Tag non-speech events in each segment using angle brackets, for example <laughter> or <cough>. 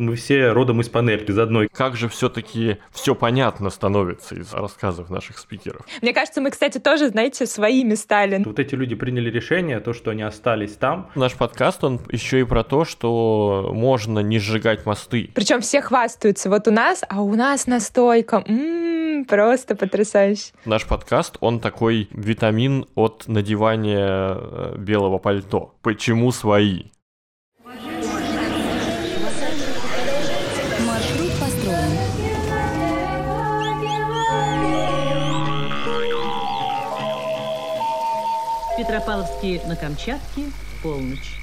мы все родом из панельки из одной. Как же все-таки все понятно становится из рассказов наших спикеров. Мне кажется, мы, кстати, тоже, знаете, своими стали. Вот эти люди приняли решение, то, что они остались там. Наш подкаст, он еще и про то, что можно не сжигать мосты. Причем все хвастаются. Вот у нас, а у нас настойка. М-м, просто потрясающе. Наш подкаст, он такой витамин от надевания э, белого пальто. Почему свои? Петропавловске на Камчатке, полночь.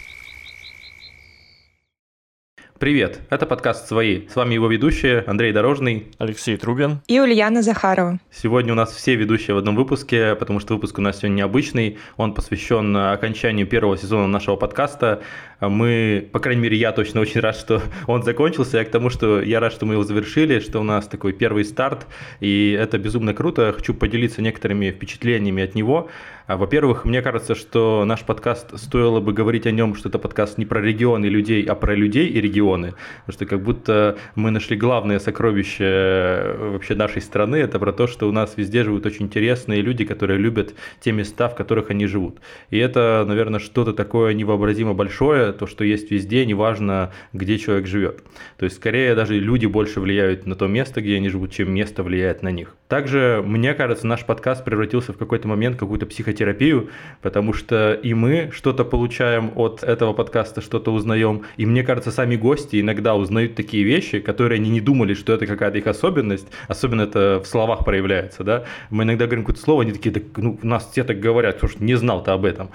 Привет, это подкаст «Свои». С вами его ведущие Андрей Дорожный. Алексей Трубин. И Ульяна Захарова. Сегодня у нас все ведущие в одном выпуске, потому что выпуск у нас сегодня необычный. Он посвящен окончанию первого сезона нашего подкаста. Мы, по крайней мере, я точно очень рад, что <laughs> он закончился. Я к тому, что я рад, что мы его завершили, что у нас такой первый старт. И это безумно круто. Хочу поделиться некоторыми впечатлениями от него. Во-первых, мне кажется, что наш подкаст стоило бы говорить о нем, что это подкаст не про регионы людей, а про людей и регионы. Потому что как будто мы нашли главное сокровище э, вообще нашей страны. Это про то, что у нас везде живут очень интересные люди, которые любят те места, в которых они живут. И это, наверное, что-то такое невообразимо большое, то, что есть везде, неважно, где человек живет. То есть, скорее, даже люди больше влияют на то место, где они живут, чем место влияет на них. Также, мне кажется, наш подкаст превратился в какой-то момент в какую-то психотерапию, потому что и мы что-то получаем от этого подкаста, что-то узнаем, и мне кажется, сами гости иногда узнают такие вещи, которые они не думали, что это какая-то их особенность, особенно это в словах проявляется, да. Мы иногда говорим какое-то слово, они такие, да, ну, нас все так говорят, потому что не знал ты об этом.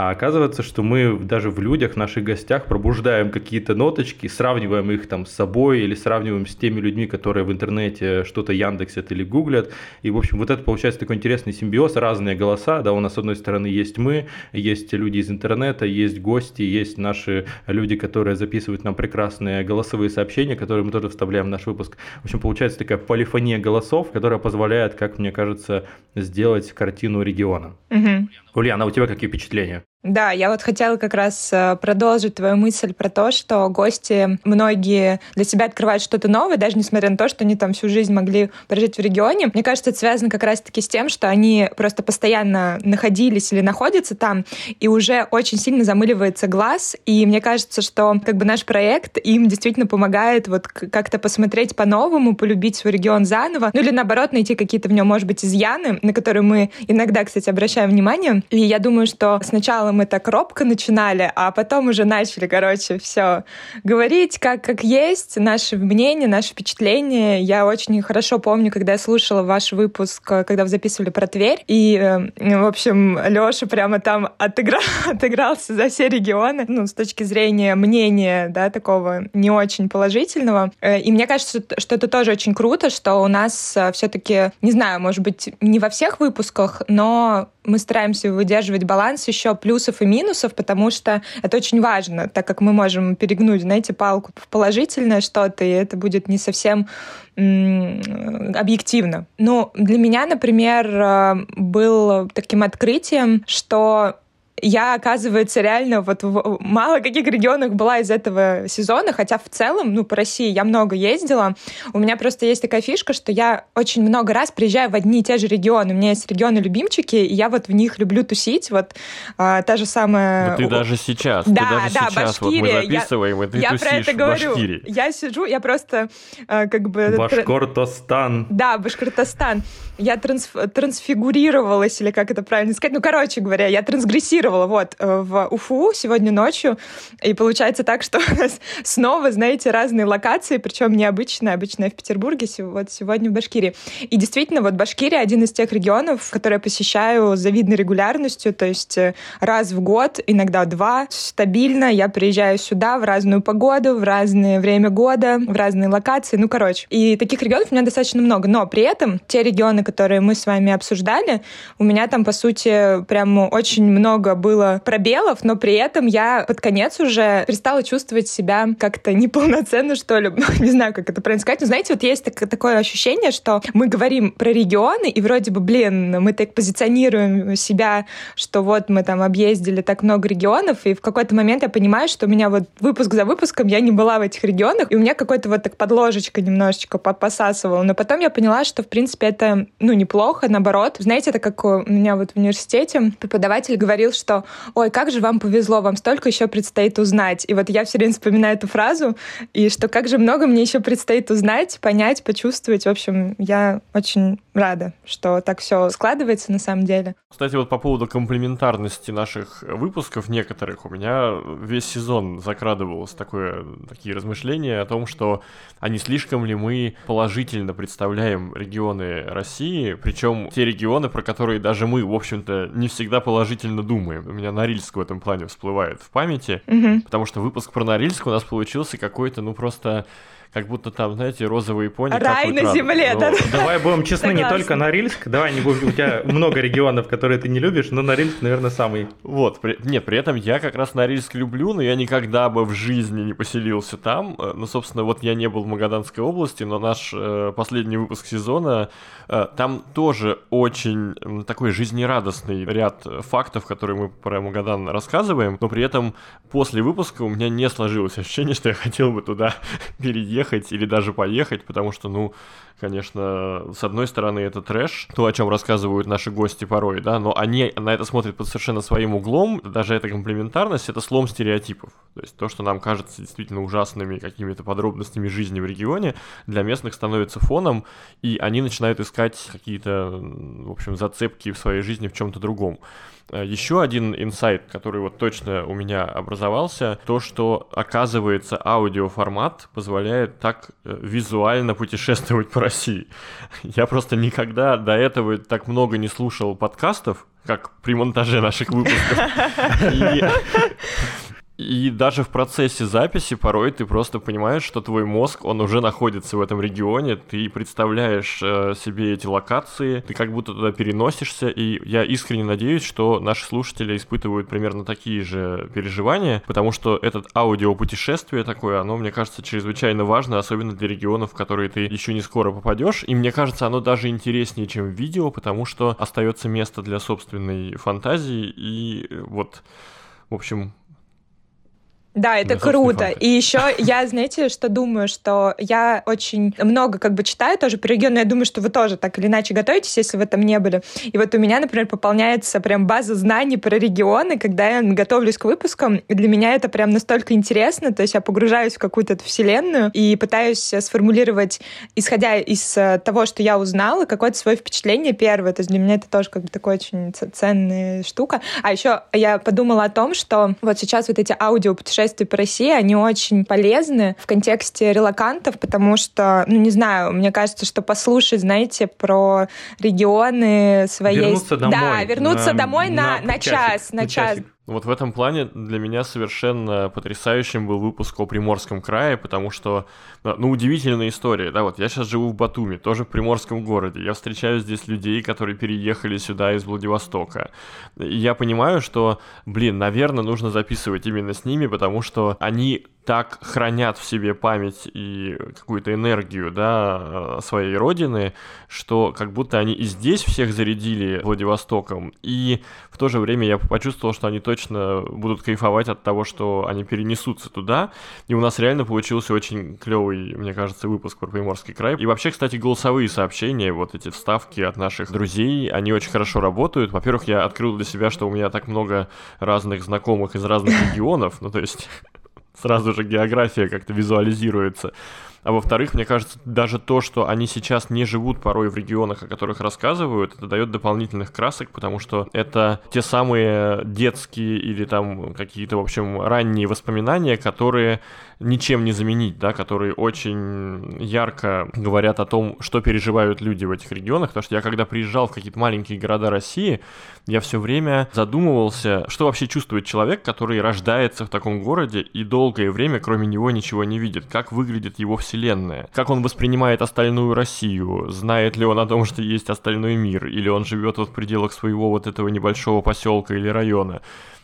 А оказывается, что мы даже в людях, в наших гостях пробуждаем какие-то ноточки, сравниваем их там с собой или сравниваем с теми людьми, которые в интернете что-то яндексят или гуглят. И, в общем, вот это получается такой интересный симбиоз, разные голоса, да, у нас с одной стороны есть мы, есть люди из интернета, есть гости, есть наши люди, которые записывают нам прекрасные голосовые сообщения, которые мы тоже вставляем в наш выпуск. В общем, получается такая полифония голосов, которая позволяет, как мне кажется, сделать картину региона. Угу. Ульяна, а у тебя какие впечатления? Да, я вот хотела как раз э, продолжить твою мысль про то, что гости многие для себя открывают что-то новое, даже несмотря на то, что они там всю жизнь могли прожить в регионе. Мне кажется, это связано как раз-таки с тем, что они просто постоянно находились или находятся там, и уже очень сильно замыливается глаз. И мне кажется, что как бы наш проект им действительно помогает вот как-то посмотреть по-новому, полюбить свой регион заново, ну или наоборот найти какие-то в нем, может быть, изъяны, на которые мы иногда, кстати, обращаем внимание. И я думаю, что сначала мы так робко начинали, а потом уже начали, короче, все говорить как, как есть, наше мнение, наши впечатления. Я очень хорошо помню, когда я слушала ваш выпуск, когда вы записывали про Тверь, и, в общем, Лёша прямо там отыграл, <laughs> отыгрался за все регионы, ну, с точки зрения мнения, да, такого не очень положительного. И мне кажется, что это тоже очень круто, что у нас все таки не знаю, может быть, не во всех выпусках, но мы стараемся выдерживать баланс еще плюсов и минусов, потому что это очень важно, так как мы можем перегнуть, знаете, палку в положительное что-то, и это будет не совсем объективно. Ну, для меня, например, э, был таким открытием, что я, оказывается, реально вот в мало каких регионах была из этого сезона, хотя в целом, ну, по России я много ездила. У меня просто есть такая фишка, что я очень много раз приезжаю в одни и те же регионы. У меня есть регионы-любимчики, и я вот в них люблю тусить. Вот а, та же самая... Да ты даже сейчас, да, ты даже да, сейчас, вот мы записываем, я, и ты я тусишь про это в говорю. Башкирии. Я сижу, я просто а, как бы... Башкортостан. Да, Башкортостан. Я трансф... трансфигурировалась, или как это правильно сказать. Ну, короче говоря, я трансгрессировала вот э, в Уфу сегодня ночью. И получается так, что <laughs> снова, знаете, разные локации, причем необычные. Обычная в Петербурге, вот сегодня в Башкирии. И действительно, вот Башкирия один из тех регионов, которые я посещаю с завидной регулярностью, то есть э, раз в год, иногда два, стабильно. Я приезжаю сюда в разную погоду, в разное время года, в разные локации. Ну, короче. И таких регионов у меня достаточно много. Но при этом те регионы, которые мы с вами обсуждали, у меня там, по сути, прям очень много было пробелов, но при этом я под конец уже перестала чувствовать себя как-то неполноценно, что ли. <laughs> Не знаю, как это правильно сказать. Но знаете, вот есть так, такое ощущение, что мы говорим про регионы, и вроде бы, блин, мы так позиционируем себя, что вот мы там объездили так много регионов, и в какой-то момент я понимаю, что у меня вот выпуск за выпуском я не была в этих регионах, и у меня какой-то вот так подложечка немножечко посасывала. Но потом я поняла, что, в принципе, это, ну, неплохо, наоборот. Знаете, это как у меня вот в университете преподаватель говорил, что «Ой, как же вам повезло, вам столько еще предстоит узнать». И вот я все время вспоминаю эту фразу, и что как же много мне еще предстоит узнать, понять, почувствовать. В общем, я очень рада, что так все складывается на самом деле. Кстати, вот по поводу комплементарности наших выпусков некоторых, у меня весь сезон закрадывалось такое, такие размышления о том, что а слишком ли мы положительно представляем регионы России, причем те регионы, про которые даже мы, в общем-то, не всегда положительно думаем. У меня Норильск в этом плане всплывает в памяти, угу. потому что выпуск про Норильск у нас получился какой-то, ну просто как будто там, знаете, розовые пони. Рай на земле, да. Давай будем честны, не только Норильск, давай не будем, у тебя много регионов, которые ты не любишь, но Норильск, наверное, самый. Вот, при... нет, при этом я как раз Норильск люблю, но я никогда бы в жизни не поселился там. Э, ну, собственно, вот я не был в Магаданской области, но наш э, последний выпуск сезона, э, там тоже очень э, такой жизнерадостный ряд фактов, которые мы про Магадан рассказываем, но при этом после выпуска у меня не сложилось ощущение, что я хотел бы туда <laughs> переехать ехать или даже поехать, потому что, ну, конечно, с одной стороны это трэш, то, о чем рассказывают наши гости порой, да, но они на это смотрят под совершенно своим углом, даже эта комплементарность — это слом стереотипов. То есть то, что нам кажется действительно ужасными какими-то подробностями жизни в регионе, для местных становится фоном, и они начинают искать какие-то, в общем, зацепки в своей жизни в чем-то другом. Э, Еще один инсайт, который вот точно у меня образовался, то, что, оказывается, аудиоформат позволяет так э, визуально путешествовать по России. <laughs> Я просто никогда до этого так много не слушал подкастов, как при монтаже наших выпусков. <laughs> И и даже в процессе записи порой ты просто понимаешь, что твой мозг, он уже находится в этом регионе, ты представляешь э, себе эти локации, ты как будто туда переносишься, и я искренне надеюсь, что наши слушатели испытывают примерно такие же переживания, потому что этот аудиопутешествие такое, оно, мне кажется, чрезвычайно важно, особенно для регионов, в которые ты еще не скоро попадешь, и мне кажется, оно даже интереснее, чем видео, потому что остается место для собственной фантазии, и вот, в общем, да, это круто. И еще я, знаете, что думаю, что я очень много как бы читаю тоже про регион, но я думаю, что вы тоже так или иначе готовитесь, если вы там не были. И вот у меня, например, пополняется прям база знаний про регионы, когда я готовлюсь к выпускам. И для меня это прям настолько интересно, то есть я погружаюсь в какую-то эту вселенную и пытаюсь сформулировать, исходя из э, того, что я узнала, какое-то свое впечатление первое. То есть для меня это тоже как бы такая очень ценная штука. А еще я подумала о том, что вот сейчас вот эти аудио путешествия путешествий по России, они очень полезны в контексте релакантов, потому что, ну, не знаю, мне кажется, что послушать, знаете, про регионы своей... Вернуться домой. Да, вернуться на, домой на, на, на час, на, на час. Вот в этом плане для меня совершенно потрясающим был выпуск о Приморском крае, потому что, ну, удивительная история, да, вот я сейчас живу в Батуми, тоже в Приморском городе, я встречаю здесь людей, которые переехали сюда из Владивостока, и я понимаю, что, блин, наверное, нужно записывать именно с ними, потому что они так хранят в себе память и какую-то энергию, да, своей родины, что как будто они и здесь всех зарядили Владивостоком, и в то же время я почувствовал, что они точно будут кайфовать от того, что они перенесутся туда, и у нас реально получился очень клевый, мне кажется, выпуск про Приморский край. И вообще, кстати, голосовые сообщения, вот эти вставки от наших друзей, они очень хорошо работают. Во-первых, я открыл для себя, что у меня так много разных знакомых из разных регионов, ну то есть сразу же география как-то визуализируется. А во-вторых, мне кажется, даже то, что они сейчас не живут порой в регионах, о которых рассказывают, это дает дополнительных красок, потому что это те самые детские или там какие-то, в общем, ранние воспоминания, которые ничем не заменить, да, которые очень ярко говорят о том, что переживают люди в этих регионах, потому что я когда приезжал в какие-то маленькие города России, я все время задумывался, что вообще чувствует человек, который рождается в таком городе и долгое время кроме него ничего не видит, как выглядит его вселенная, вселенная. Как он воспринимает остальную Россию? Знает ли он о том, что есть остальной мир? Или он живет вот в пределах своего вот этого небольшого поселка или района?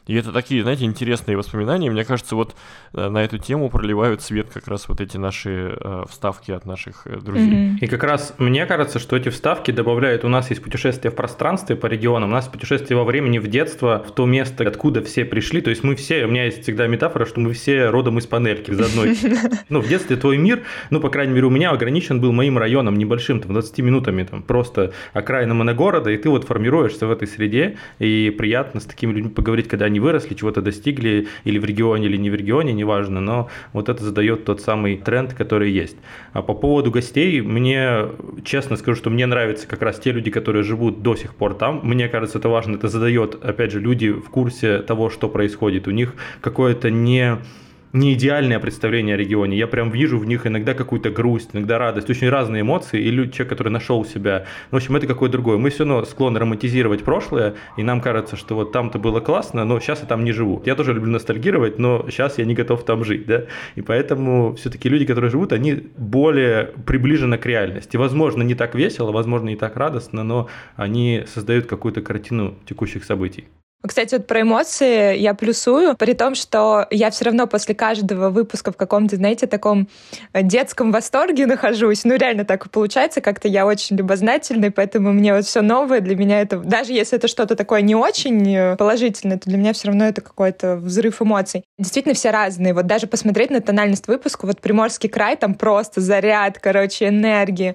И это такие, знаете, интересные воспоминания. Мне кажется, вот э, на эту тему проливают свет как раз вот эти наши э, вставки от наших э, друзей. Mm-hmm. И как раз мне кажется, что эти вставки добавляют, у нас есть путешествие в пространстве по регионам, у нас путешествие во времени, в детство, в то место, откуда все пришли. То есть мы все, у меня есть всегда метафора, что мы все родом из панельки, из одной. <laughs> Ну, в детстве твой мир, ну, по крайней мере, у меня ограничен был моим районом небольшим, там, 20 минутами, там, просто окраина моногорода, и ты вот формируешься в этой среде, и приятно с такими людьми поговорить, когда они выросли, чего-то достигли, или в регионе, или не в регионе, неважно, но вот это задает тот самый тренд, который есть. А по поводу гостей, мне, честно скажу, что мне нравятся как раз те люди, которые живут до сих пор там. Мне кажется, это важно, это задает, опять же, люди в курсе того, что происходит. У них какое-то не не идеальное представление о регионе. Я прям вижу в них иногда какую-то грусть, иногда радость, очень разные эмоции, и люди, человек, который нашел себя. В общем, это какое-то другое. Мы все равно склонны романтизировать прошлое, и нам кажется, что вот там-то было классно, но сейчас я там не живу. Я тоже люблю ностальгировать, но сейчас я не готов там жить, да. И поэтому все-таки люди, которые живут, они более приближены к реальности. Возможно, не так весело, возможно, не так радостно, но они создают какую-то картину текущих событий. Кстати, вот про эмоции я плюсую, при том, что я все равно после каждого выпуска в каком-то, знаете, таком э, детском восторге нахожусь. Ну, реально так получается, как-то я очень любознательный, поэтому мне вот все новое для меня это, даже если это что-то такое не очень э, положительное, то для меня все равно это какой-то взрыв эмоций. Действительно, все разные. Вот даже посмотреть на тональность выпуска, вот Приморский край, там просто заряд, короче, энергии.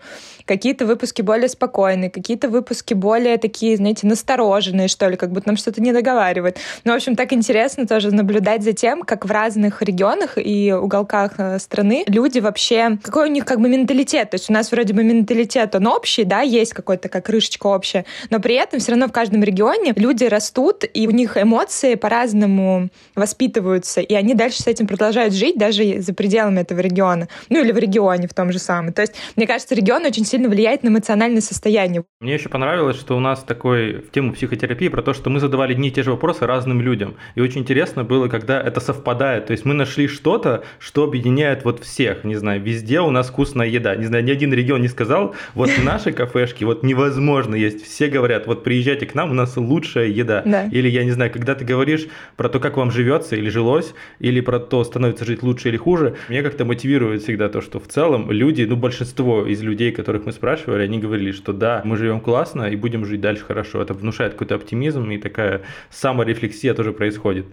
Какие-то выпуски более спокойные, какие-то выпуски более такие, знаете, настороженные, что ли, как будто нам что-то не договаривают. Ну, в общем, так интересно тоже наблюдать за тем, как в разных регионах и уголках э, страны люди вообще... Какой у них как бы менталитет. То есть у нас вроде бы менталитет, он общий, да, есть какой-то как крышечка общая, но при этом все равно в каждом регионе люди растут, и у них эмоции по-разному воспитываются, и они дальше с этим продолжают жить даже за пределами этого региона. Ну, или в регионе в том же самом. То есть, мне кажется, регион очень сильно влияет на эмоциональное состояние. Мне еще понравилось, что у нас такой в тему психотерапии про то, что мы задавали одни и те же вопросы разным людям. И очень интересно было, когда это совпадает. То есть мы нашли что-то, что объединяет вот всех. Не знаю, везде у нас вкусная еда. Не знаю, ни один регион не сказал, вот в нашей кафешке вот невозможно есть. Все говорят, вот приезжайте к нам, у нас лучшая еда. Да. Или, я не знаю, когда ты говоришь про то, как вам живется или жилось, или про то, становится жить лучше или хуже, меня как-то мотивирует всегда то, что в целом люди, ну большинство из людей, которых мы спрашивали, они говорили, что да, мы живем классно и будем жить дальше хорошо. Это внушает какой-то оптимизм и такая саморефлексия тоже происходит.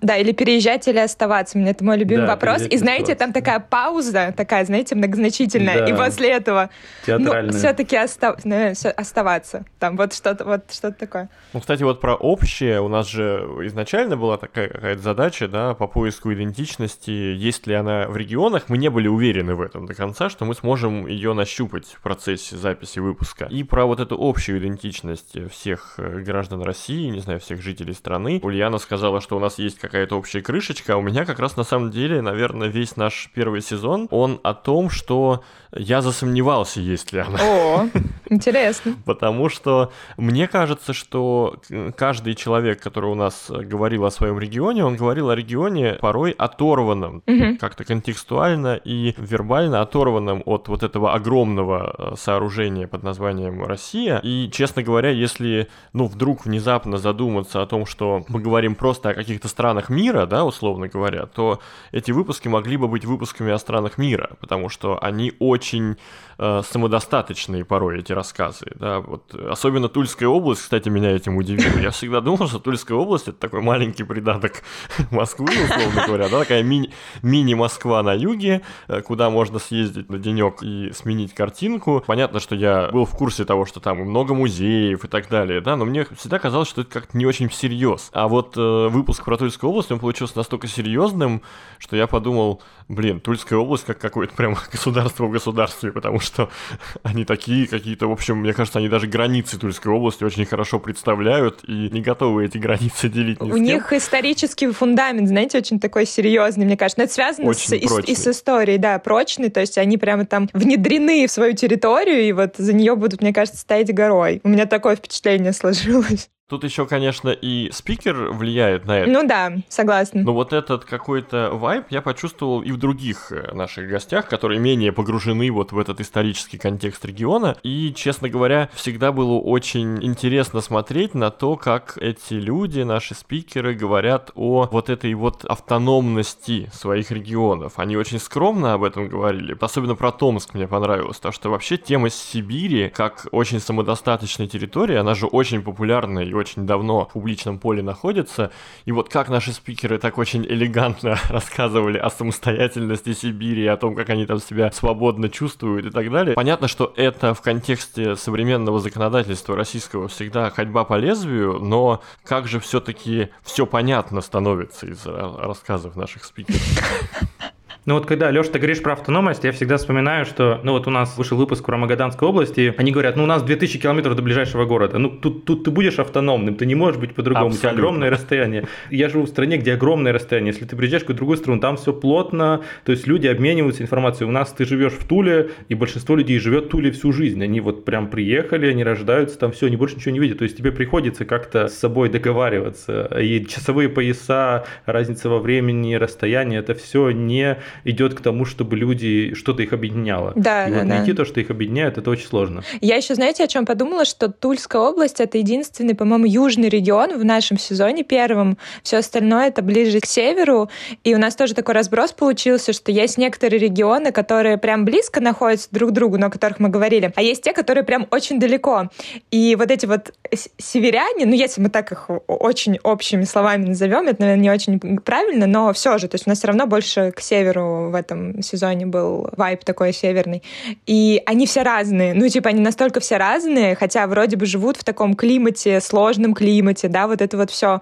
Да, или переезжать, или оставаться. У меня это мой любимый да, вопрос. И знаете, там такая пауза, такая, знаете, многозначительная. Да. И после этого, ну, все-таки остав... ну, оставаться. Там вот что-то вот что такое. Ну, кстати, вот про общее. У нас же изначально была такая какая-то задача, да, по поиску идентичности. Есть ли она в регионах? Мы не были уверены в этом до конца, что мы сможем ее нащупать в процессе записи выпуска. И про вот эту общую идентичность всех э, граждан России, не знаю, всех жителей страны. Ульяна сказала, что у нас есть какая-то общая крышечка, а у меня как раз на самом деле, наверное, весь наш первый сезон, он о том, что я засомневался, есть ли она. О, интересно. <laughs> Потому что мне кажется, что каждый человек, который у нас говорил о своем регионе, он говорил о регионе порой оторванном, как-то контекстуально и вербально оторванном от вот этого огромного э, сооружения под названием Россия. И, честно говоря, если, ну, вдруг внезапно задуматься о том, что мы говорим просто о каких-то странах, странах мира, да, условно говоря, то эти выпуски могли бы быть выпусками о странах мира, потому что они очень э, самодостаточные порой, эти рассказы, да, вот, особенно Тульская область, кстати, меня этим удивила. Я всегда думал, что Тульская область — это такой маленький придаток <laughs> Москвы, условно говоря, да, такая мини- мини-Москва на юге, э, куда можно съездить на денек и сменить картинку. Понятно, что я был в курсе того, что там много музеев и так далее, да, но мне всегда казалось, что это как-то не очень всерьез. А вот э, выпуск про Тульскую область, он получился настолько серьезным, что я подумал, блин, Тульская область как какое-то прям <laughs> государство в государстве, потому что <laughs> они такие какие-то, в общем, мне кажется, они даже границы Тульской области очень хорошо представляют и не готовы эти границы делить ни У них исторический фундамент, знаете, очень такой серьезный, мне кажется. Но это связано с, и, и с историей, да, прочный, то есть они прямо там внедрены в свою территорию, и вот за нее будут, мне кажется, стоять горой. У меня такое впечатление сложилось. Тут еще, конечно, и спикер влияет на это. Ну да, согласна. Но вот этот какой-то вайб я почувствовал и в других э, наших гостях, которые менее погружены вот в этот исторический контекст региона. И, честно говоря, всегда было очень интересно смотреть на то, как эти люди, наши спикеры, говорят о вот этой вот автономности своих регионов. Они очень скромно об этом говорили. Особенно про Томск мне понравилось, потому что вообще тема Сибири, как очень самодостаточной территории, она же очень популярна и очень давно в публичном поле находится. И вот как наши спикеры так очень элегантно <laughs> рассказывали о самостоятельности Сибири, о том, как они там себя свободно чувствуют и так далее. Понятно, что это в контексте современного законодательства российского всегда ходьба по лезвию, но как же все-таки все понятно становится из рассказов наших спикеров. <laughs> Ну вот когда, Леша, ты говоришь про автономность, я всегда вспоминаю, что, ну вот у нас вышел выпуск про Магаданской области, они говорят, ну у нас 2000 километров до ближайшего города, ну тут, тут ты будешь автономным, ты не можешь быть по-другому, у тебя огромное расстояние. Я живу в стране, где огромное расстояние, если ты приезжаешь в другую страну, там все плотно, то есть люди обмениваются информацией. У нас ты живешь в Туле, и большинство людей живет в Туле всю жизнь, они вот прям приехали, они рождаются, там все, они больше ничего не видят, то есть тебе приходится как-то с собой договариваться, и часовые пояса, разница во времени, расстояние, это все не идет к тому, чтобы люди, что-то их объединяло. Да, и да, вот да. найти то, что их объединяет, это очень сложно. Я еще, знаете, о чем подумала, что Тульская область это единственный, по-моему, южный регион в нашем сезоне первом. Все остальное это ближе к северу. И у нас тоже такой разброс получился, что есть некоторые регионы, которые прям близко находятся друг к другу, но о которых мы говорили, а есть те, которые прям очень далеко. И вот эти вот северяне, ну если мы так их очень общими словами назовем, это, наверное, не очень правильно, но все же, то есть у нас все равно больше к северу в этом сезоне был вайп такой северный. И они все разные. Ну, типа, они настолько все разные, хотя вроде бы живут в таком климате, сложном климате, да, вот это вот все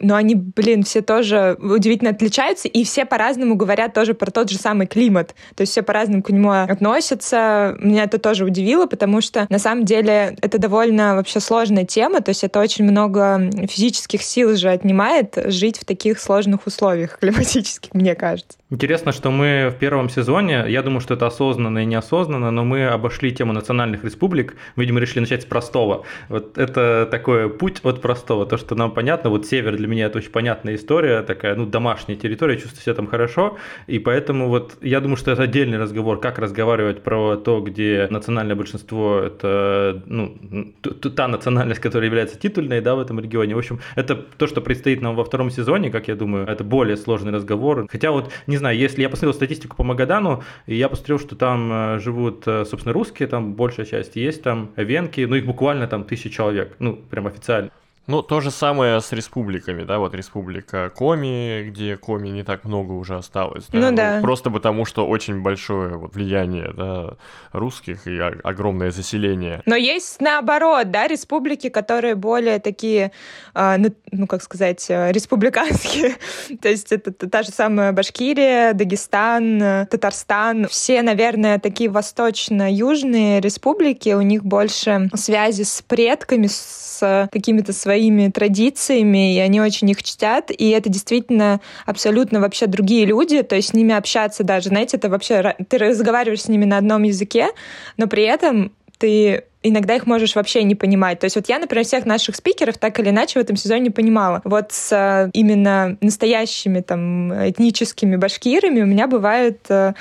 но они, блин, все тоже удивительно отличаются, и все по-разному говорят тоже про тот же самый климат. То есть все по-разному к нему относятся. Меня это тоже удивило, потому что на самом деле это довольно вообще сложная тема, то есть это очень много физических сил же отнимает жить в таких сложных условиях <laughs> климатических, мне кажется. Интересно, что мы в первом сезоне, я думаю, что это осознанно и неосознанно, но мы обошли тему национальных республик, видимо, решили начать с простого. Вот это такой путь от простого, то, что нам понятно, вот север для меня это очень понятная история, такая, ну, домашняя территория, чувствую себя там хорошо, и поэтому вот я думаю, что это отдельный разговор, как разговаривать про то, где национальное большинство это, ну, та национальность, которая является титульной, да, в этом регионе. В общем, это то, что предстоит нам во втором сезоне, как я думаю, это более сложный разговор. Хотя вот не не знаю, если я посмотрел статистику по Магадану, и я посмотрел, что там э, живут, э, собственно, русские, там большая часть, есть там венки, ну их буквально там тысячи человек, ну прям официально. Ну, то же самое с республиками, да, вот республика Коми, где Коми не так много уже осталось. Да? Ну да. Просто потому, что очень большое вот влияние, да, русских и огромное заселение. Но есть наоборот, да, республики, которые более такие, а, ну, ну, как сказать, э, республиканские. <laughs> То есть это та же самая Башкирия, Дагестан, Татарстан. Все, наверное, такие восточно-южные республики, у них больше связи с предками, с какими-то своими своими традициями, и они очень их чтят, и это действительно абсолютно вообще другие люди, то есть с ними общаться даже, знаете, это вообще, ты разговариваешь с ними на одном языке, но при этом ты иногда их можешь вообще не понимать. То есть вот я, например, всех наших спикеров так или иначе в этом сезоне не понимала. Вот с э, именно настоящими там этническими башкирами у меня бывают э,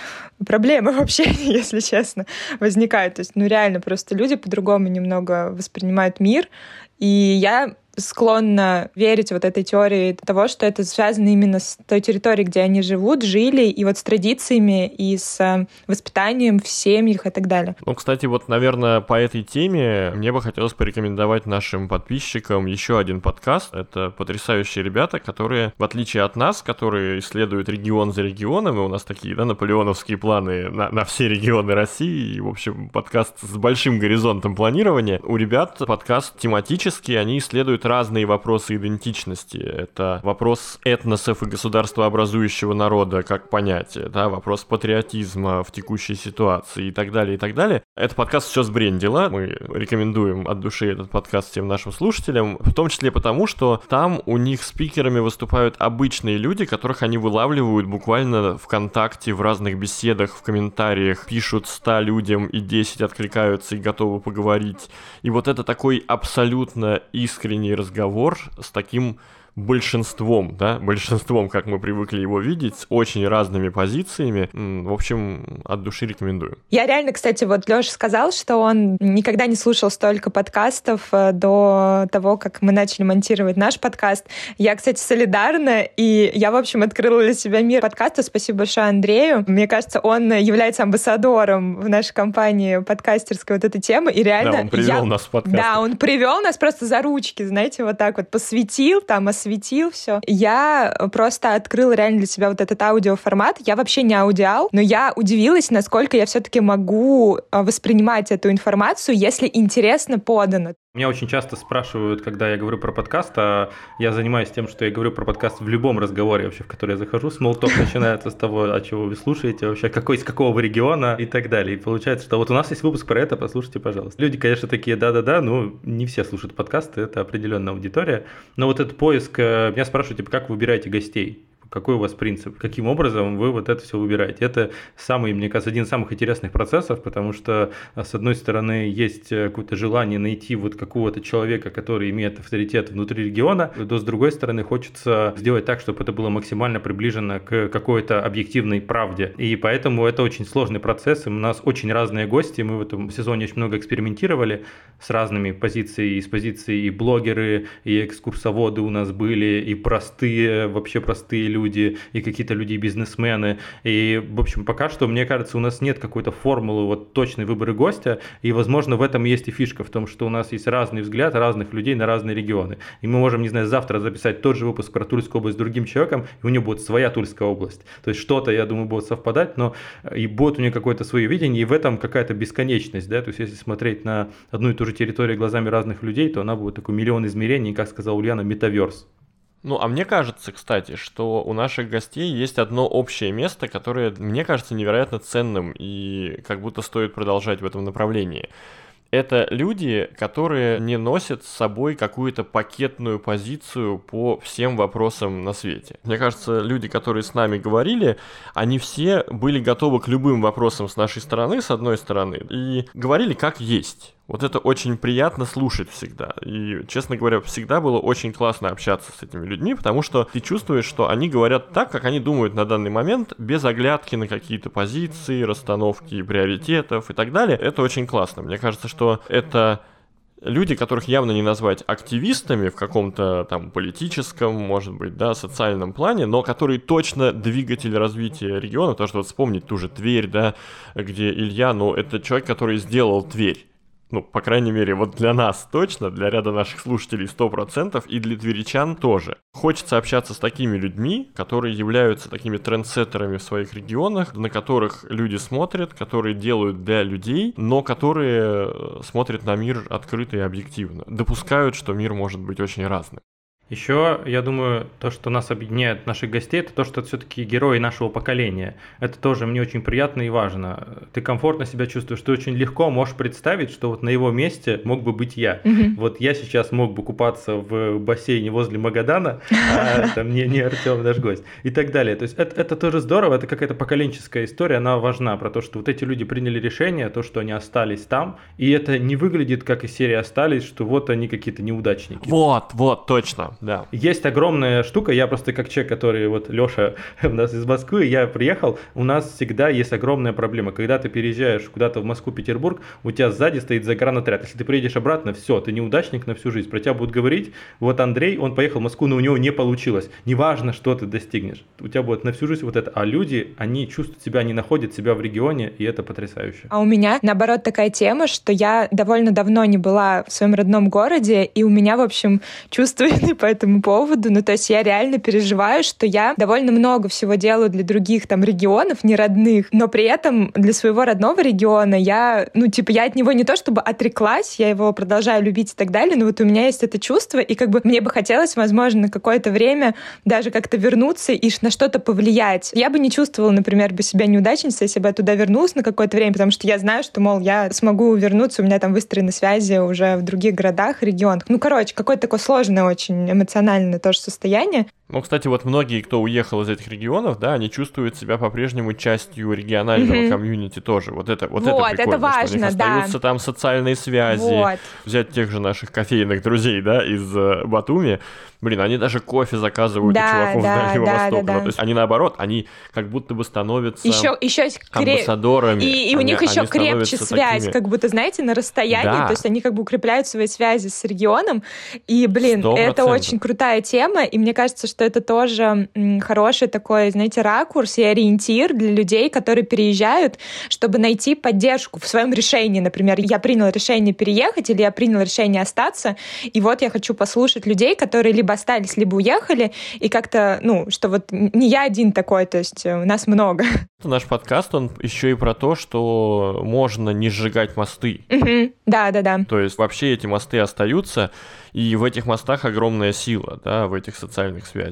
проблемы <laughs> вообще, если честно, возникают. То есть, ну реально, просто люди по-другому немного воспринимают мир, и я склонна верить вот этой теории того, что это связано именно с той территорией, где они живут, жили, и вот с традициями, и с э, воспитанием в семьях и так далее. Ну, кстати, вот, наверное, по этой теме мне бы хотелось порекомендовать нашим подписчикам еще один подкаст. Это потрясающие ребята, которые, в отличие от нас, которые исследуют регион за регионом, и у нас такие, да, наполеоновские планы на, на все регионы России, и, в общем, подкаст с большим горизонтом планирования. У ребят подкаст тематический, они исследуют разные вопросы идентичности. Это вопрос этносов и государствообразующего народа как понятие, да, вопрос патриотизма в текущей ситуации и так далее, и так далее. Этот подкаст все сбрендило. Мы рекомендуем от души этот подкаст всем нашим слушателям, в том числе потому, что там у них спикерами выступают обычные люди, которых они вылавливают буквально ВКонтакте, в разных беседах, в комментариях, пишут 100 людям и 10 откликаются и готовы поговорить. И вот это такой абсолютно искренний разговор с таким большинством, да, большинством, как мы привыкли его видеть, с очень разными позициями. В общем, от души рекомендую. Я реально, кстати, вот Леша сказал, что он никогда не слушал столько подкастов э, до того, как мы начали монтировать наш подкаст. Я, кстати, солидарна, и я, в общем, открыла для себя мир подкаста. Спасибо большое Андрею. Мне кажется, он является амбассадором в нашей компании подкастерской вот этой темы, и реально... Да, он привел я... нас в подкаст. Да, он привел нас просто за ручки, знаете, вот так вот посвятил, там, осветил все. Я просто открыла реально для себя вот этот аудиоформат. Я вообще не аудиал, но я удивилась, насколько я все-таки могу а, воспринимать эту информацию, если интересно подано. Меня очень часто спрашивают, когда я говорю про подкаст, а я занимаюсь тем, что я говорю про подкаст в любом разговоре вообще, в который я захожу. Смолток начинается с того, о чем вы слушаете, вообще какой, из какого вы региона и так далее. И получается, что вот у нас есть выпуск про это, послушайте, пожалуйста. Люди, конечно, такие, да-да-да, ну, не все слушают подкасты, это определенная аудитория. Но вот этот поиск, э, меня спрашивают, типа, как вы выбираете гостей? Какой у вас принцип, каким образом вы вот это все выбираете. Это самый, мне кажется, один из самых интересных процессов, потому что, а, с одной стороны, есть э, какое-то желание найти вот какого-то человека, который имеет авторитет внутри региона, но с другой стороны, хочется сделать так, чтобы это было максимально приближено к какой-то объективной правде. И поэтому это очень сложный процесс, и у нас очень разные гости, мы в этом сезоне очень много экспериментировали с разными позициями, из позиции и блогеры, и экскурсоводы у нас были, и простые, вообще простые люди, люди, и какие-то люди-бизнесмены. И, в общем, пока что, мне кажется, у нас нет какой-то формулы вот точной выбора гостя, и, возможно, в этом есть и фишка, в том, что у нас есть разный взгляд разных людей на разные регионы. И мы можем, не знаю, завтра записать тот же выпуск про Тульскую область с другим человеком, и у него будет своя Тульская область. То есть что-то, я думаю, будет совпадать, но и будет у него какое-то свое видение, и в этом какая-то бесконечность, да, то есть если смотреть на одну и ту же территорию глазами разных людей, то она будет такой миллион измерений, как сказал Ульяна, метаверс. Ну, а мне кажется, кстати, что у наших гостей есть одно общее место, которое мне кажется невероятно ценным и как будто стоит продолжать в этом направлении. Это люди, которые не носят с собой какую-то пакетную позицию по всем вопросам на свете. Мне кажется, люди, которые с нами говорили, они все были готовы к любым вопросам с нашей стороны, с одной стороны, и говорили как есть. Вот это очень приятно слушать всегда. И, честно говоря, всегда было очень классно общаться с этими людьми, потому что ты чувствуешь, что они говорят так, как они думают на данный момент, без оглядки на какие-то позиции, расстановки приоритетов и так далее. Это очень классно. Мне кажется, что это люди, которых явно не назвать активистами в каком-то там политическом, может быть, да, социальном плане, но которые точно двигатель развития региона, то, что вот вспомнить ту же Тверь, да, где Илья, ну, это человек, который сделал Тверь ну, по крайней мере, вот для нас точно, для ряда наших слушателей 100% и для тверичан тоже. Хочется общаться с такими людьми, которые являются такими трендсеттерами в своих регионах, на которых люди смотрят, которые делают для людей, но которые э, смотрят на мир открыто и объективно, допускают, что мир может быть очень разным. Еще, я думаю, то, что нас объединяет наших гостей, это то, что это все-таки герои нашего поколения. Это тоже мне очень приятно и важно. Ты комфортно себя чувствуешь, ты очень легко можешь представить, что вот на его месте мог бы быть я. Угу. Вот я сейчас мог бы купаться в бассейне возле Магадана, а <laughs> там не, не Артем наш гость, и так далее. То есть это, это тоже здорово, это какая-то поколенческая история, она важна, про то, что вот эти люди приняли решение, то, что они остались там, и это не выглядит как из серии остались, что вот они какие-то неудачники. Вот, вот, точно да. Есть огромная штука, я просто как человек, который, вот Леша <laughs> у нас из Москвы, я приехал, у нас всегда есть огромная проблема. Когда ты переезжаешь куда-то в Москву, Петербург, у тебя сзади стоит загранотряд. Если ты приедешь обратно, все, ты неудачник на всю жизнь. Про тебя будут говорить, вот Андрей, он поехал в Москву, но у него не получилось. Неважно, что ты достигнешь. У тебя будет на всю жизнь вот это. А люди, они чувствуют себя, они находят себя в регионе, и это потрясающе. А у меня, наоборот, такая тема, что я довольно давно не была в своем родном городе, и у меня, в общем, чувства <laughs> по этому поводу. Ну, то есть я реально переживаю, что я довольно много всего делаю для других там регионов, не родных, но при этом для своего родного региона я, ну, типа, я от него не то чтобы отреклась, я его продолжаю любить и так далее, но вот у меня есть это чувство, и как бы мне бы хотелось, возможно, на какое-то время даже как-то вернуться и на что-то повлиять. Я бы не чувствовала, например, бы себя неудачницей, если бы я туда вернулась на какое-то время, потому что я знаю, что, мол, я смогу вернуться, у меня там выстроены связи уже в других городах, регионах. Ну, короче, какое-то такое сложное очень эмоциональное тоже состояние. Ну, кстати, вот многие, кто уехал из этих регионов, да, они чувствуют себя по-прежнему частью регионального mm-hmm. комьюнити тоже. Вот это, вот, вот это прикольно, это важно, что у них да. остаются там социальные связи. Вот. Взять тех же наших кофейных друзей, да, из э, Батуми. Блин, они даже кофе заказывают да, у чуваков да, Дальнего да, Востока. Да, да. Ну, то есть они наоборот, они как будто бы становятся еще, еще амбассадорами. И, и у них еще крепче связь, такими... как будто, знаете, на расстоянии. Да. То есть они как бы укрепляют свои связи с регионом. И, блин, 100%. это очень крутая тема. И мне кажется, что это тоже хороший такой, знаете, ракурс и ориентир для людей, которые переезжают, чтобы найти поддержку в своем решении. Например, я принял решение переехать или я принял решение остаться. И вот я хочу послушать людей, которые либо остались, либо уехали, и как-то, ну, что вот не я один такой, то есть э, у нас много. Наш подкаст, он еще и про то, что можно не сжигать мосты. Да, да, да. То есть вообще эти мосты остаются, и в этих мостах огромная сила, да, в этих социальных связях.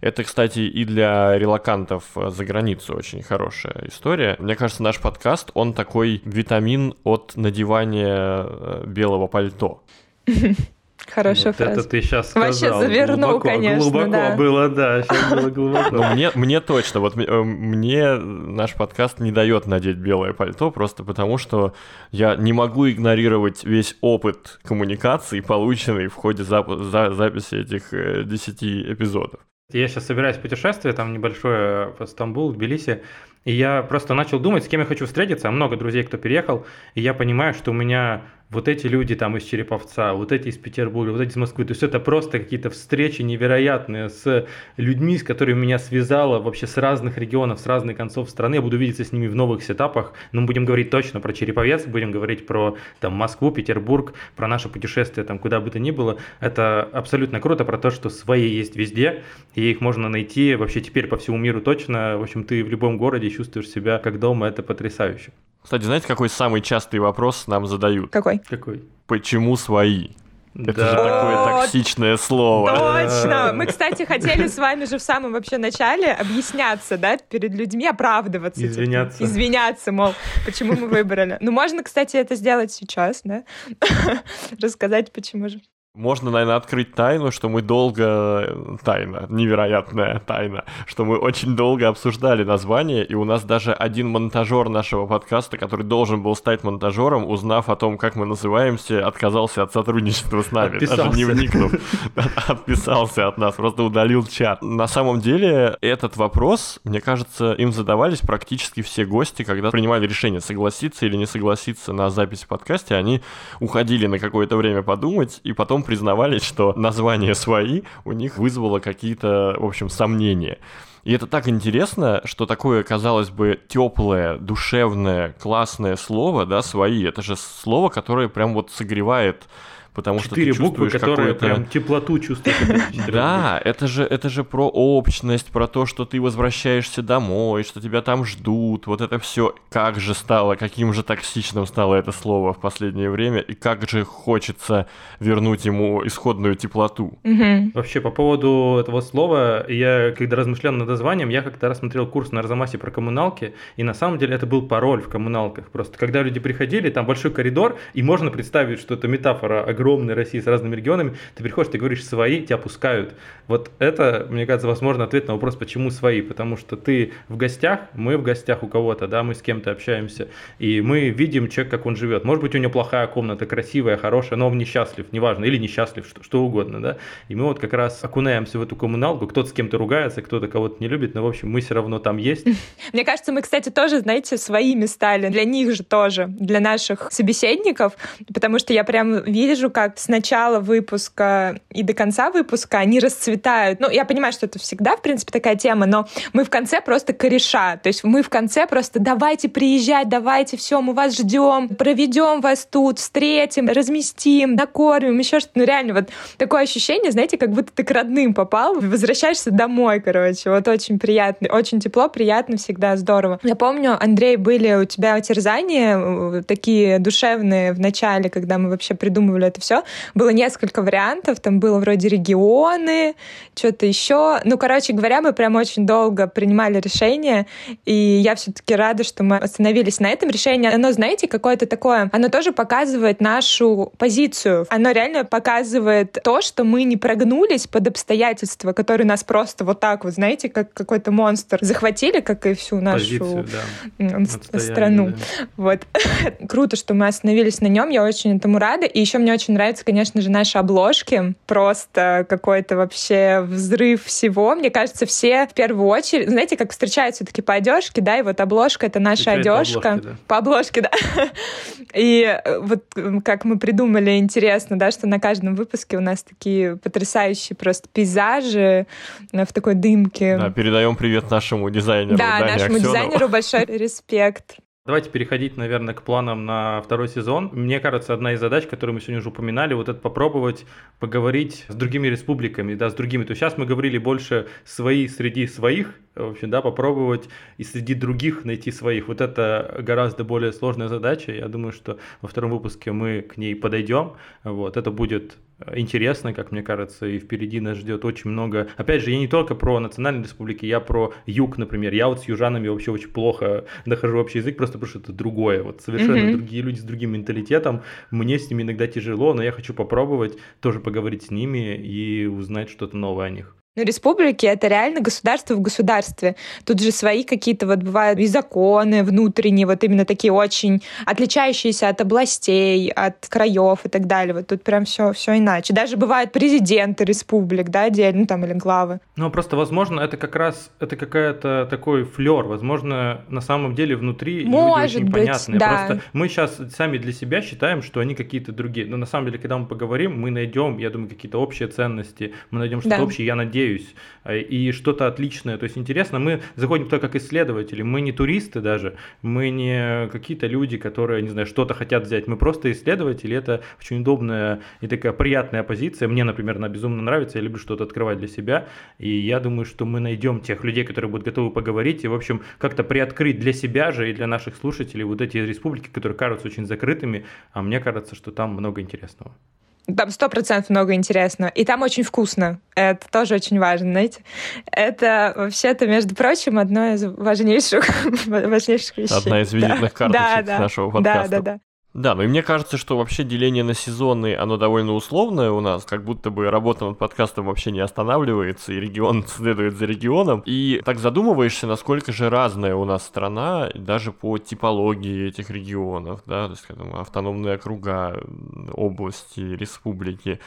Это, кстати, и для релакантов за границу очень хорошая история. Мне кажется, наш подкаст, он такой витамин от надевания э, белого пальто. <laughs> Хорошая вот фраза. Это ты сейчас сказал. Вообще завернул, глубоко, конечно, Глубоко да. было, да, сейчас было глубоко. Ну, мне, мне точно, вот э, мне наш подкаст не дает надеть белое пальто, просто потому что я не могу игнорировать весь опыт коммуникации, полученный в ходе зап- за записи этих э, 10 эпизодов. Я сейчас собираюсь в путешествие, там небольшое по Стамбул, Тбилиси, и я просто начал думать, с кем я хочу встретиться. Много друзей, кто переехал, и я понимаю, что у меня вот эти люди там из Череповца, вот эти из Петербурга, вот эти из Москвы. То есть это просто какие-то встречи невероятные с людьми, с которыми меня связало вообще с разных регионов, с разных концов страны. Я буду видеться с ними в новых сетапах. Но мы будем говорить точно про Череповец, будем говорить про там, Москву, Петербург, про наше путешествие там куда бы то ни было. Это абсолютно круто про то, что свои есть везде, и их можно найти вообще теперь по всему миру точно. В общем, ты в любом городе чувствуешь себя как дома, это потрясающе. Кстати, знаете, какой самый частый вопрос нам задают? Какой? Какой? Почему свои? Это да. же такое токсичное слово. Точно. Мы, кстати, хотели с вами же в самом вообще начале объясняться, да, перед людьми, оправдываться. Извиняться. Типа, извиняться, мол, почему мы выбрали. Ну, можно, кстати, это сделать сейчас, да? <laughs> Рассказать, почему же. Можно, наверное, открыть тайну, что мы долго... Тайна, невероятная тайна, что мы очень долго обсуждали название, и у нас даже один монтажер нашего подкаста, который должен был стать монтажером, узнав о том, как мы называемся, отказался от сотрудничества с нами, Отписался. даже не вникнув. <laughs> Отписался от нас, просто удалил чат. На самом деле, этот вопрос, мне кажется, им задавались практически все гости, когда принимали решение согласиться или не согласиться на запись в подкасте, они уходили на какое-то время подумать, и потом признавались, что название свои у них вызвало какие-то, в общем, сомнения. И это так интересно, что такое, казалось бы, теплое, душевное, классное слово, да, свои. Это же слово, которое прям вот согревает потому Четыре что ты буквы, которые прям теплоту чувствуешь. Да, это же, это же про общность, про то, что ты возвращаешься домой, что тебя там ждут, вот это все. Как же стало, каким же токсичным стало это слово в последнее время, и как же хочется вернуть ему исходную теплоту. Вообще, по поводу этого слова, я, когда размышлял над названием, я как-то рассмотрел курс на Арзамасе про коммуналки, и на самом деле это был пароль в коммуналках. Просто когда люди приходили, там большой коридор, и можно представить, что это метафора огромной России с разными регионами, ты приходишь, ты говоришь свои, тебя пускают. Вот это, мне кажется, возможно, ответ на вопрос, почему свои, потому что ты в гостях, мы в гостях у кого-то, да, мы с кем-то общаемся, и мы видим человека, как он живет. Может быть, у него плохая комната, красивая, хорошая, но он несчастлив, неважно, или несчастлив, что, что угодно, да. И мы вот как раз окунаемся в эту коммуналку, кто-то с кем-то ругается, кто-то кого-то не любит, но, в общем, мы все равно там есть. <laughs> Мне кажется, мы, кстати, тоже, знаете, своими стали, для них же тоже, для наших собеседников, потому что я прям вижу, как с начала выпуска и до конца выпуска они расцветают. Ну, я понимаю, что это всегда, в принципе, такая тема, но мы в конце просто кореша. То есть мы в конце просто давайте приезжать, давайте, все, мы вас ждем, проведем вас тут, встретим, разместим, накормим, еще что-то. Ну, реально, вот такое ощущение, знаете, как будто ты к родным попал, возвращаешься домой, короче. Вот очень приятно, очень тепло, приятно, всегда здорово. Я помню, Андрей, были у тебя терзания э, такие душевные в начале, когда мы вообще придумывали это все. Было несколько вариантов, там было вроде регионы, что-то еще. Ну, короче говоря, мы прям очень долго принимали решение, и я все-таки рада, что мы остановились на этом решении. Оно, знаете, какое-то такое, оно тоже показывает нашу позицию. Оно реально показывает то, что мы не прогнулись под обстоятельства, которые нас просто вот так вот, знаете, как какой-то монстр захватили, как и всю нашу Позицию, да. страну. Да. Вот. <laughs> Круто, что мы остановились на нем, я очень этому рада. И еще мне очень нравятся, конечно же, наши обложки. Просто какой-то вообще взрыв всего. Мне кажется, все в первую очередь, знаете, как встречаются все-таки по одежке, да, и вот обложка — это наша одежка. По обложке, да. И э, вот как мы придумали, интересно, да, что на каждом выпуске у нас такие потрясающие просто пейзажи э, в такой дымке. Да, передаем привет нашему дизайнеру. Да, Дане нашему Аксенову. дизайнеру большой <laughs> респект. Давайте переходить, наверное, к планам на второй сезон. Мне кажется, одна из задач, которую мы сегодня уже упоминали, вот это попробовать поговорить с другими республиками, да, с другими. То есть сейчас мы говорили больше свои среди своих, в общем, да, попробовать и среди других найти своих. Вот это гораздо более сложная задача. Я думаю, что во втором выпуске мы к ней подойдем. Вот, это будет интересно, как мне кажется, и впереди нас ждет очень много. Опять же, я не только про национальные республики, я про юг, например. Я вот с южанами вообще очень плохо нахожу общий язык, просто потому что это другое. Вот совершенно mm-hmm. другие люди с другим менталитетом. Мне с ними иногда тяжело, но я хочу попробовать тоже поговорить с ними и узнать что-то новое о них. Ну, республики — это реально государство в государстве. Тут же свои какие-то вот бывают и законы внутренние, вот именно такие очень отличающиеся от областей, от краев и так далее. Вот тут прям все, все иначе. Даже бывают президенты республик, да, отдельно, ну, там, или главы. Ну, просто, возможно, это как раз, это какая-то такой флер. Возможно, на самом деле внутри Может люди очень быть, понятные. Да. Просто мы сейчас сами для себя считаем, что они какие-то другие. Но на самом деле, когда мы поговорим, мы найдем, я думаю, какие-то общие ценности, мы найдем что-то да. общее, я надеюсь, надеюсь, э, и что-то отличное. То есть интересно, мы заходим туда как исследователи, мы не туристы даже, мы не какие-то люди, которые, не знаю, что-то хотят взять, мы просто исследователи, это очень удобная и такая приятная позиция. Мне, например, она безумно нравится, я люблю что-то открывать для себя, и я думаю, что мы найдем тех людей, которые будут готовы поговорить, и, в общем, как-то приоткрыть для себя же и для наших слушателей вот эти республики, которые кажутся очень закрытыми, а мне кажется, что там много интересного. Там сто процентов много интересного. И там очень вкусно. Это тоже очень важно, знаете. Это вообще-то, между прочим, одно из важнейших, <laughs> важнейших вещей. Одна из визитных да. карточек да, да. нашего подкаста. Да, да, да. Да, ну и мне кажется, что вообще деление на сезоны, оно довольно условное у нас, как будто бы работа над подкастом вообще не останавливается, и регион <laughs> следует за регионом. И так задумываешься, насколько же разная у нас страна, даже по типологии этих регионов, да, то есть там, автономные округа, области, республики.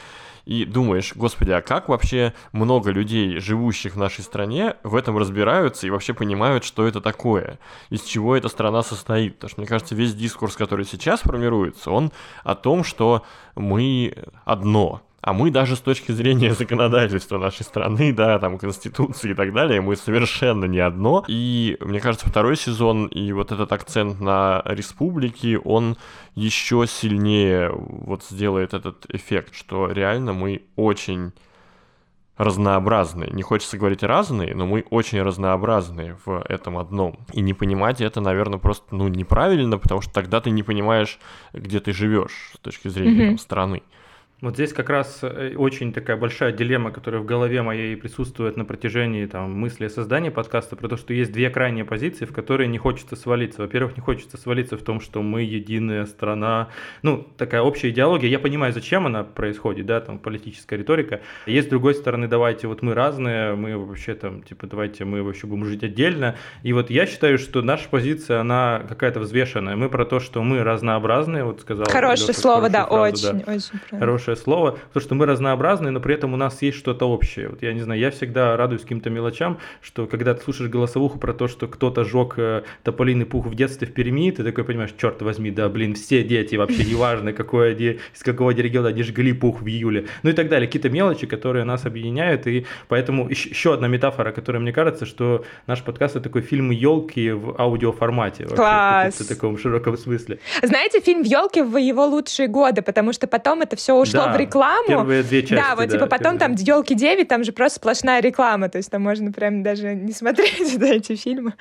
И думаешь, господи, а как вообще много людей, живущих в нашей стране, в этом разбираются и вообще понимают, что это такое, из чего эта страна состоит? Потому что, мне кажется, весь дискурс, который сейчас формируется, он о том, что мы одно, а мы даже с точки зрения <laughs> законодательства нашей страны, да, там, конституции и так далее, мы совершенно не одно. И, мне кажется, второй сезон и вот этот акцент на республики, он еще сильнее вот сделает этот эффект, что реально мы очень разнообразные. Не хочется говорить разные, но мы очень разнообразные в этом одном. И не понимать это, наверное, просто ну, неправильно, потому что тогда ты не понимаешь, где ты живешь с точки зрения mm-hmm. там, страны. Вот здесь как раз э, очень такая большая дилемма, которая в голове моей присутствует на протяжении там, мысли о создании подкаста, про то, что есть две крайние позиции, в которые не хочется свалиться. Во-первых, не хочется свалиться в том, что мы единая страна. Ну, такая общая идеология. Я понимаю, зачем она происходит, да, там политическая риторика. Есть с другой стороны, давайте, вот мы разные, мы вообще там, типа, давайте мы вообще будем жить отдельно. И вот я считаю, что наша позиция, она какая-то взвешенная. Мы про то, что мы разнообразные, вот сказал. Хорошее Лёша, слово, да, фразу, очень, да. очень правильно хорошее слово, то, что мы разнообразные, но при этом у нас есть что-то общее. Вот я не знаю, я всегда радуюсь каким-то мелочам, что когда ты слушаешь голосовуху про то, что кто-то жег э, тополиный пух в детстве в Перми, ты такой понимаешь, черт возьми, да, блин, все дети, вообще <laughs> неважно, какой, из какого региона они жгли пух в июле, ну и так далее. Какие-то мелочи, которые нас объединяют, и поэтому еще одна метафора, которая мне кажется, что наш подкаст это такой фильм елки в аудиоформате. Класс. В таком широком смысле. Знаете, фильм елки в его лучшие годы, потому что потом это все ушло да, в рекламу. Первые две части, Да, вот да, типа потом первые. там елки 9, там же просто сплошная реклама, то есть там можно прям даже не смотреть <laughs> да, эти фильмы.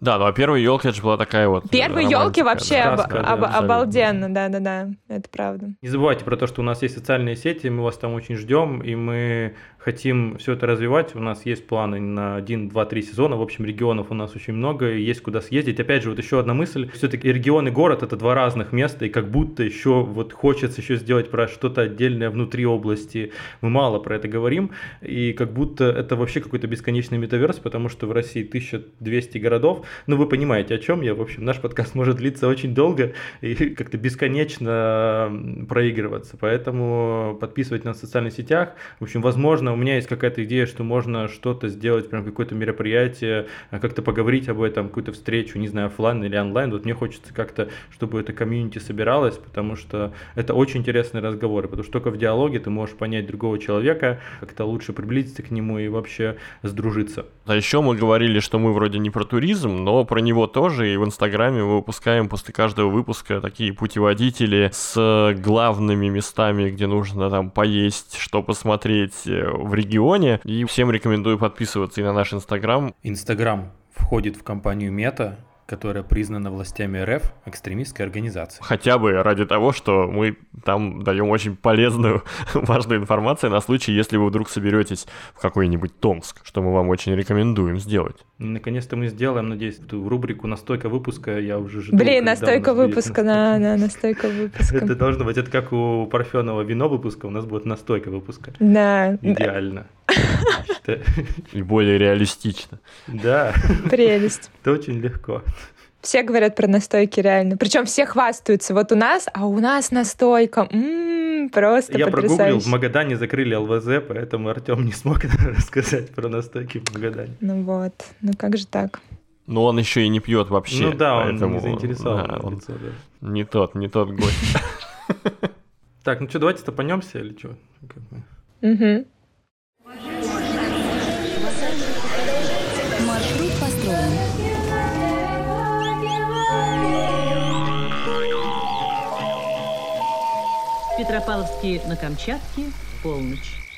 Да, ну а первая елка это же была такая вот. Первые елки вообще об- Сказка, да, об- абсолютно. обалденно, да-да-да, это правда. Не забывайте про то, что у нас есть социальные сети, мы вас там очень ждем, и мы хотим все это развивать. У нас есть планы на 1, 2, 3 сезона. В общем, регионов у нас очень много, и есть куда съездить. Опять же, вот еще одна мысль. Все-таки регион и город – это два разных места, и как будто еще вот хочется еще сделать про что-то отдельное внутри области. Мы мало про это говорим, и как будто это вообще какой-то бесконечный метаверс, потому что в России 1200 городов. Ну, вы понимаете, о чем я. В общем, наш подкаст может длиться очень долго и как-то бесконечно проигрываться. Поэтому подписывайтесь нас в социальных сетях. В общем, возможно, у меня есть какая-то идея, что можно что-то сделать, прям какое-то мероприятие, а, как-то поговорить об этом, какую-то встречу, не знаю, офлайн или онлайн. Вот мне хочется как-то, чтобы это комьюнити собиралось, потому что это очень интересные разговоры, потому что только в диалоге ты можешь понять другого человека, как-то лучше приблизиться к нему и вообще сдружиться. А еще мы говорили, что мы вроде не про туризм, но про него тоже, и в Инстаграме мы выпускаем после каждого выпуска такие путеводители с главными местами, где нужно там поесть, что посмотреть э, в регионе. И всем рекомендую подписываться и на наш Инстаграм. Инстаграм входит в компанию Мета, которая признана властями РФ экстремистской организацией. Хотя бы ради того, что мы там даем очень полезную, <laughs> важную информацию на случай, если вы вдруг соберетесь в какой-нибудь Томск, что мы вам очень рекомендуем сделать. Наконец-то мы сделаем, надеюсь, эту рубрику «Настойка выпуска». Я уже жду. Блин, настойка выпуска, настойка. да, да, настойка Это выпуска. должно быть, это как у Парфенова вино выпуска, у нас будет настойка выпуска. Да, Идеально. <laughs> И более реалистично. Да, прелесть. это очень легко. Все говорят про настойки реально. Причем все хвастаются. Вот у нас, а у нас настойка. М, просто Я прогуглил, в потрясающе. Магадане закрыли ЛВЗ, поэтому Артем не смог <laughs> рассказать про настойки в Магадане. Ну вот, ну как же так? Но он еще и не пьет вообще. ну да, он поэтому, не заинтересован. да, он лицо, да. не тот, не тот гость. <laughs> Так, ну что, давайте стопанемся или что? Мгм. Петропавловске на Камчатке в полночь.